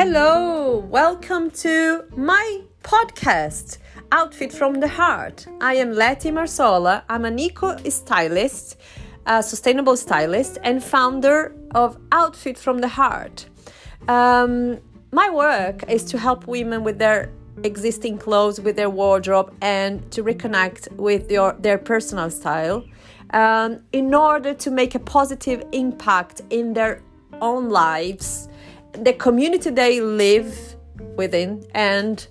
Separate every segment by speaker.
Speaker 1: Hello, welcome to my podcast, Outfit from the Heart. I am Leti Marsola. I'm an eco stylist, a sustainable stylist, and founder of Outfit from the Heart. Um, my work is to help women with their existing clothes, with their wardrobe, and to reconnect with your, their personal style um, in order to make a positive impact in their own lives the community they live within and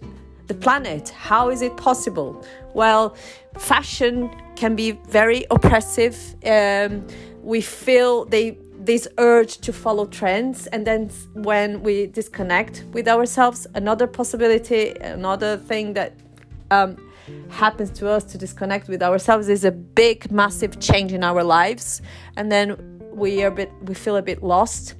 Speaker 1: the planet. How is it possible? Well, fashion can be very oppressive. Um, we feel they this urge to follow trends, and then when we disconnect with ourselves, another possibility, another thing that um, happens to us to disconnect with ourselves is a big, massive change in our lives, and then we are a bit, we feel a bit lost.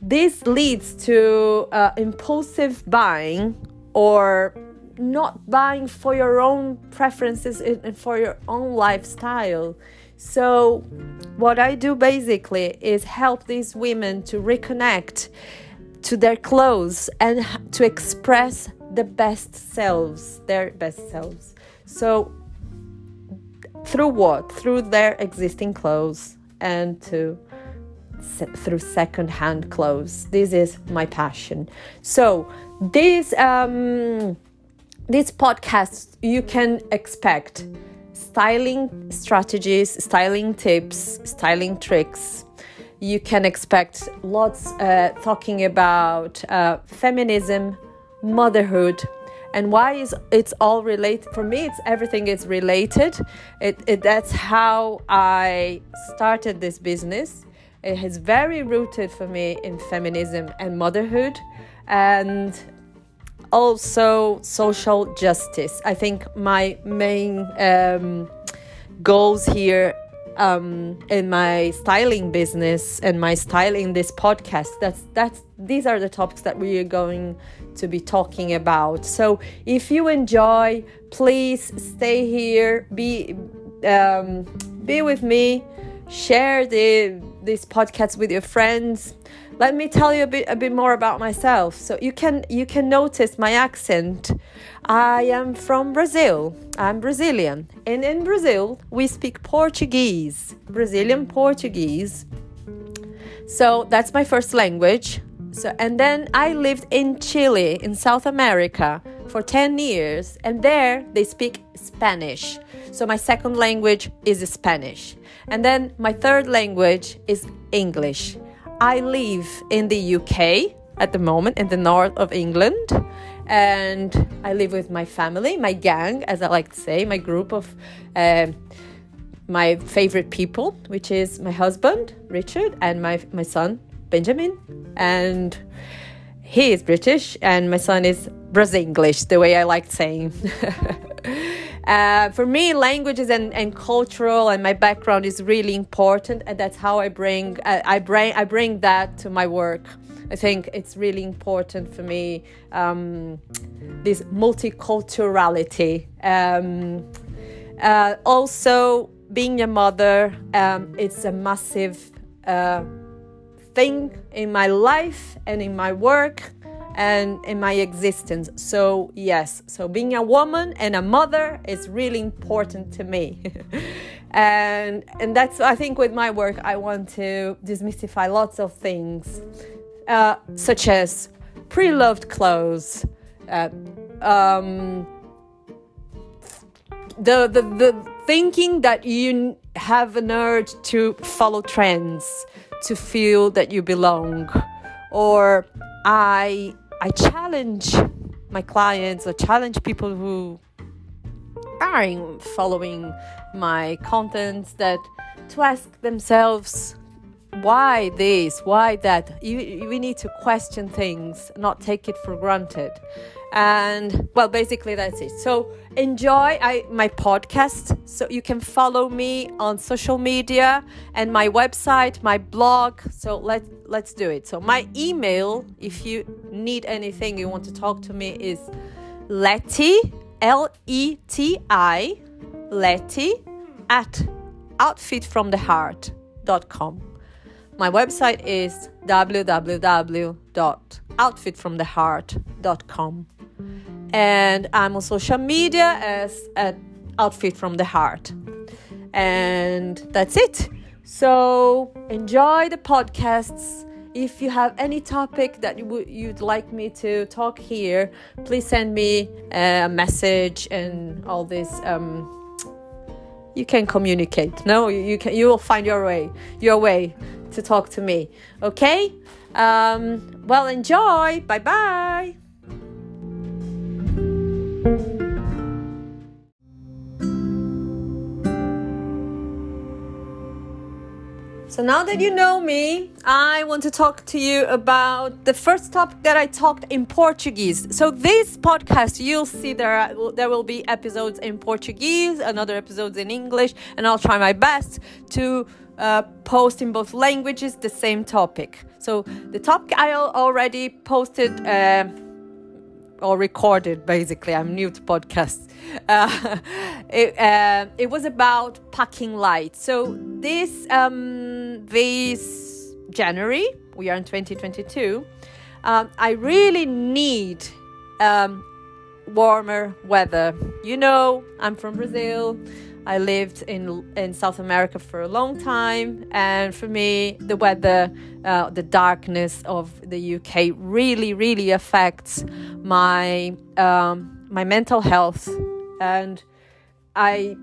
Speaker 1: This leads to uh, impulsive buying or not buying for your own preferences and for your own lifestyle. So, what I do basically is help these women to reconnect to their clothes and to express the best selves, their best selves. So, through what? Through their existing clothes and to through second-hand clothes. This is my passion. So this um, this podcast you can expect styling strategies, styling tips, styling tricks. You can expect lots uh, talking about uh, feminism, motherhood, and why is it's all related for me it's everything is related it, it, that's how i started this business it is very rooted for me in feminism and motherhood and also social justice. I think my main um, goals here um, in my styling business and my styling this podcast that's that's these are the topics that we are going to be talking about. So if you enjoy please stay here. Be um, be with me. Share the this podcast with your friends. Let me tell you a bit a bit more about myself. So you can you can notice my accent. I am from brazil. I'm brazilian. And in brazil we speak portuguese brazilian portuguese. So that's my first language. So and then i lived in chile in south america for 10 years. And there they speak spanish. So my second language is Spanish. And then my third language is English. I live in the UK at the moment, in the north of England. And I live with my family, my gang, as I like to say, my group of uh, my favorite people, which is my husband, Richard, and my, my son, Benjamin. And he is British, and my son is Brazil English, the way I like saying. Uh, for me, languages and, and cultural and my background is really important, and that's how I bring uh, I bring I bring that to my work. I think it's really important for me um, this multiculturality. Um, uh, also, being a mother, um, it's a massive uh, thing in my life and in my work and in my existence. So, yes, so being a woman and a mother is really important to me. and and that's I think with my work I want to demystify lots of things uh, such as pre-loved clothes, uh, um, the, the the thinking that you have an urge to follow trends to feel that you belong, or I I challenge my clients or challenge people who are following my contents that to ask themselves why this why that. You, we need to question things not take it for granted and well basically that's it. So enjoy I, my podcast. So you can follow me on social media and my website my blog. So let let's do it. So my email if you need anything you want to talk to me is leti l-e-t-i leti at outfitfromtheheart.com my website is www outfitfromtheheart.com. And I'm on social media as at Outfit from the Heart. And that's it. So enjoy the podcasts. If you have any topic that you would you'd like me to talk here, please send me a message and all this. Um, you can communicate. No, you can. You will find your way. Your way to talk to me. Okay. Um, well, enjoy. Bye bye. So now that you know me, I want to talk to you about the first topic that I talked in Portuguese. So this podcast, you'll see there are, there will be episodes in Portuguese, another episodes in English, and I'll try my best to uh, post in both languages the same topic. So the topic I already posted. Uh, or recorded basically. I'm new to podcasts. Uh, it, uh, it, was about packing light so this um, this january we are in 2022 um, i really need um, warmer weather. You know i'm from brazil I lived in in South America for a long time, and for me, the weather, uh, the darkness of the UK really, really affects my um, my mental health, and I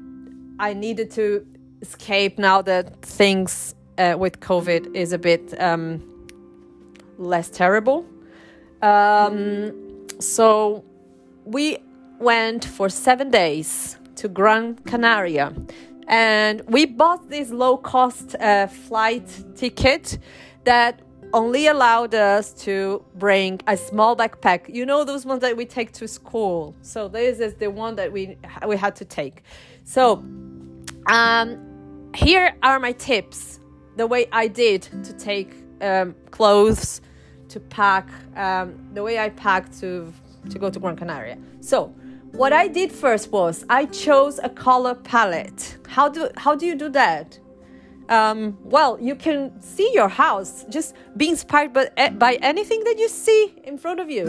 Speaker 1: I needed to escape now that things uh, with COVID is a bit um, less terrible. Um, so we went for seven days to Gran Canaria. And we bought this low cost uh, flight ticket that only allowed us to bring a small backpack. You know those ones that we take to school. So this is the one that we we had to take. So um, here are my tips. The way I did to take um, clothes to pack. Um, the way I packed to to go to Gran Canaria. So what I did first was I chose a color palette. How do how do you do that? Um, well, you can see your house. Just be inspired by, eh, by anything that you see in front of you.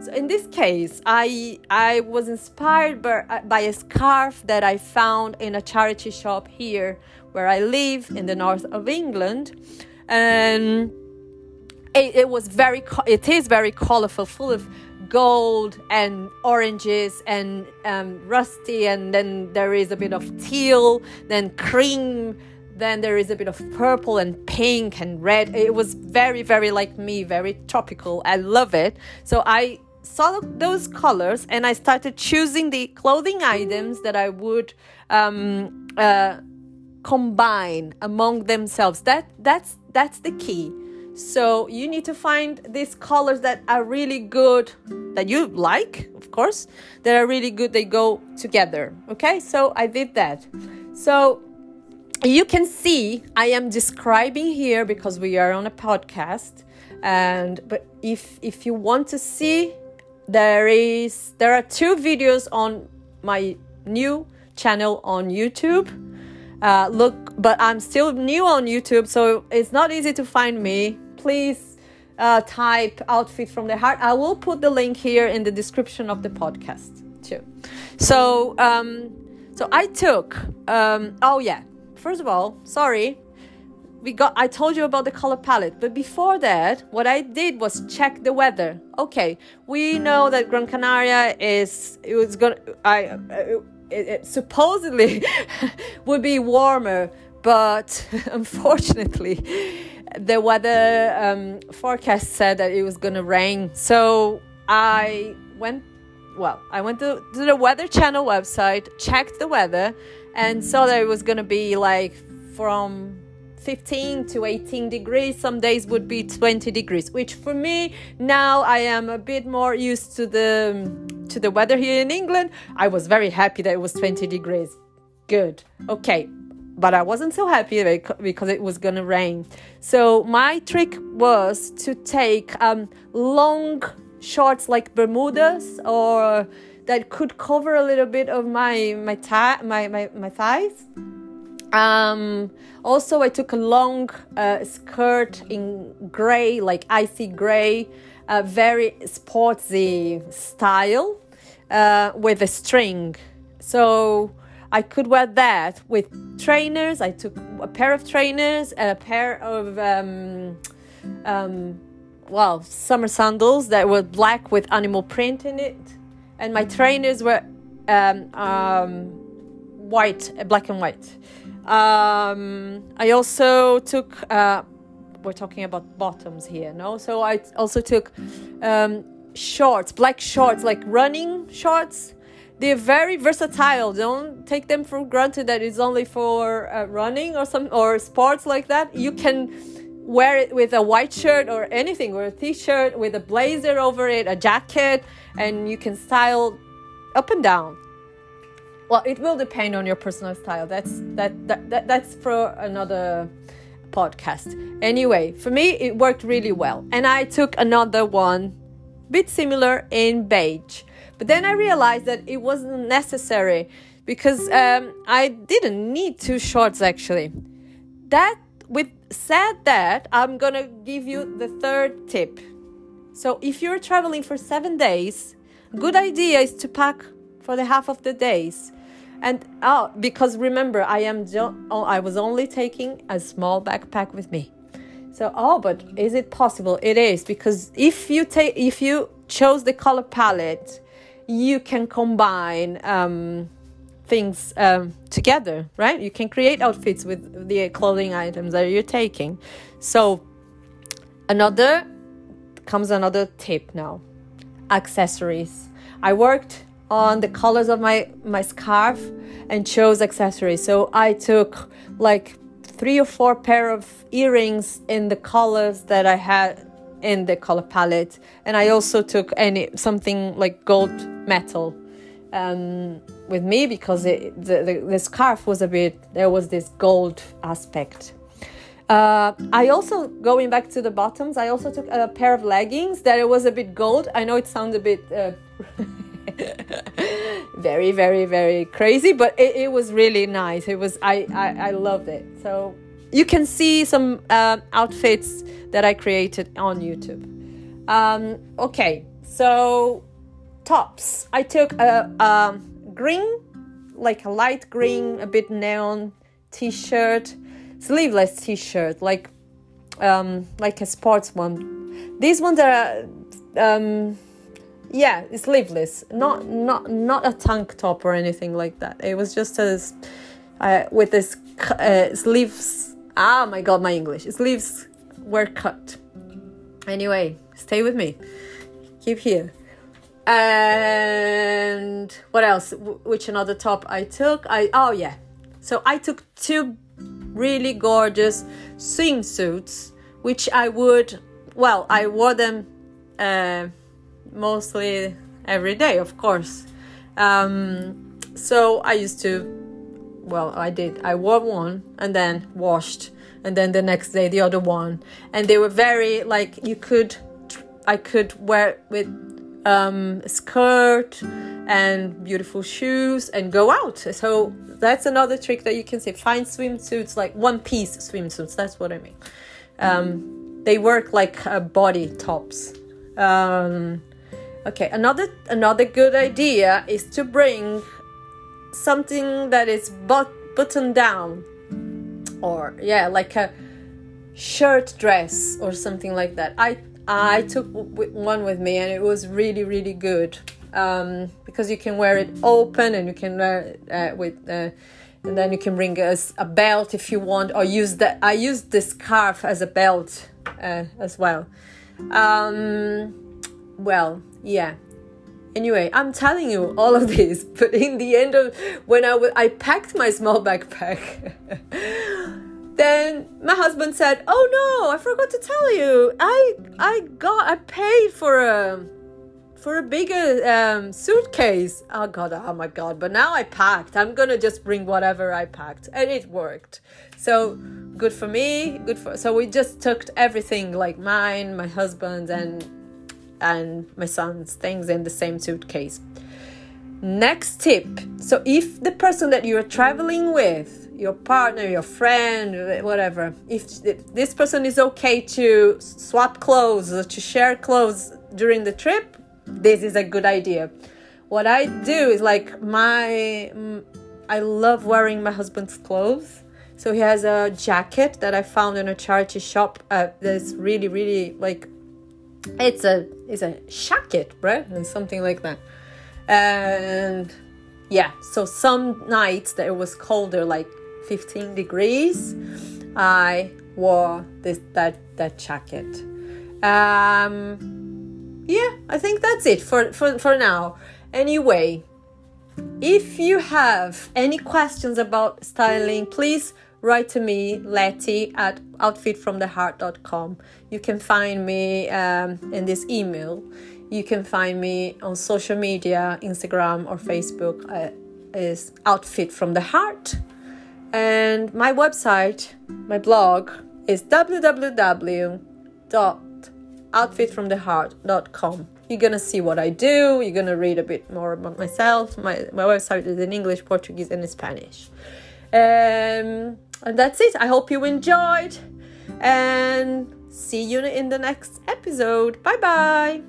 Speaker 1: So in this case, I I was inspired by, uh, by a scarf that I found in a charity shop here where I live in the north of England, and it, it was very it is very colorful, full of gold and oranges and um, rusty, and then there is a bit of teal, then cream, then there is a bit of purple and pink and red. It was very, very like me, very tropical. I love it. So I saw those colors and I started choosing the clothing items that I would um, uh, combine among themselves. That that's that's the key so you need to find these colors that are really good, that you like, of course, that are really good, they go together. Okay, so I did that. So you can see I am describing here because we are on a podcast. And but if if you want to see, there is there are two videos on my new channel on YouTube uh, look, but I'm still new on YouTube, so it's not easy to find me. Please uh, type outfit from the heart. I will put the link here in the description of the podcast too. So, um, so I took. Um, oh yeah. First of all, sorry, we got. I told you about the color palette, but before that, what I did was check the weather. Okay, we know that Gran Canaria is. It was gonna. I. Uh, it, it supposedly would be warmer, but unfortunately, the weather um, forecast said that it was going to rain. So I went, well, I went to, to the Weather Channel website, checked the weather, and saw that it was going to be like from 15 to 18 degrees. Some days would be 20 degrees which for me now i am a bit more used to the to the weather here in england. I was very happy that it was 20 degrees. Good. Okay but i wasn't so happy because it was gonna rain so my trick was to take um, long shorts like bermudas or that could cover a little bit of my my, ta- my, my, my thighs Um, also, I took a long uh, skirt in gray, like icy gray, very sportsy style uh, with a string. So I could wear that with trainers. I took a pair of trainers, and a pair of um, um, well summer sandals that were black with animal print in it, and my trainers were um, um, white, black and white. Um, I also took. Uh, we're talking about bottoms here, no? So I also took um, shorts, black shorts, like running shorts they're very versatile. Don't take them for granted that it's only for uh, running or some or sports like that. You can wear it with a white shirt or anything, or a t-shirt with a blazer over it, a jacket, and you can style up and down. Well, it will depend on your personal style. That's that, that, that that's for another podcast. Anyway, for me it worked really well. And I took another one bit similar in beige. But then I realized that it wasn't necessary because um, I didn't need two shorts actually. That with said that, I'm gonna give you the third tip. So if you're traveling for seven days, good idea is to pack for the half of the days. And oh, because remember, I am jo- oh, I was only taking a small backpack with me. So oh, but is it possible? It is because if you take if you chose the color palette you can combine um, things um, together, right? You can create outfits with the clothing items that you're taking. So, another comes another tip now accessories. I worked on the colors of my my scarf and chose accessories. So I took like three or four pair of earrings in the colors that I had in the color palette. And i also took any something like gold metal um, with me because it, the, the, the, scarf was a bit there was this gold aspect. Uh, i also going back to the bottoms i also took a pair of leggings that it was a bit gold. I know it sounds a bit uh, very very very crazy but it, it, was really nice. It was I, I i loved it. So you can see some uh, outfits that I created on YouTube. Um, okay, so tops. I took a, a green, like a light green, a bit neon t-shirt, sleeveless t-shirt, like um, like a sports one. These ones are, um, yeah, sleeveless, not not not a tank top or anything like that. It was just as uh, with this uh, sleeves. Ah, my God, my English sleeves were cut. Anyway, stay with me. Keep here. And what else? Which another top I took? I oh yeah. So I took two really gorgeous swimsuits, which I would well, I wore them uh, mostly every day, of course. Um, so I used to well, I did. I wore one and then washed and then the next day the other one. And they were very like you could i could wear with um, skirt and beautiful shoes and go out. So that's another trick that you can see find swimsuits like one piece swimsuits. That's what i mean. Um, they work like uh, body tops. Um, okay another another good idea is to bring something that is but buttoned down. Or yeah like a shirt dress or something like that. I i took one with me and it was really really good. Um, because you can wear it open and you can wear it uh, with uh, and then you can bring a, a, belt if you want. Or use that i use the scarf as a belt uh, as well. Um, well yeah anyway i'm telling you all of this but in the end of when I, w- I packed my small backpack then my husband said oh no i forgot to tell you. I i got i paid for a for a bigger um, suitcase. Oh god oh my god but now i packed. I'm gonna just bring whatever i packed and it worked. So good for me good for so we just took everything like mine my husband's and and my son's things in the same suitcase next tip so if the person that you're traveling with your partner, your friend, whatever. If, this person is okay to swap clothes or to share clothes during the trip, this is a good idea. What I do is like my I love wearing my husband's clothes. So he has a jacket that I found in a charity shop. Uh, that's really, really like it's a it's a jacket, right? And something like that. And yeah, so some nights that it was colder, like 15 degrees, I wore this that that jacket. Um, yeah, I think that's it for for for now. Anyway, if you have any questions about styling, please write to me, Leti at outfitfromtheheart.com. You can find me um, in this email. You can find me on social media, Instagram or Facebook uh, is Outfit from the Heart. And my website, my blog is www.outfitfromtheheart.com. You're gonna see what I do, you're gonna read a bit more about myself. My, my website is in English, Portuguese, and Spanish. Um, and that's it. I hope you enjoyed and see you in the next episode. Bye bye.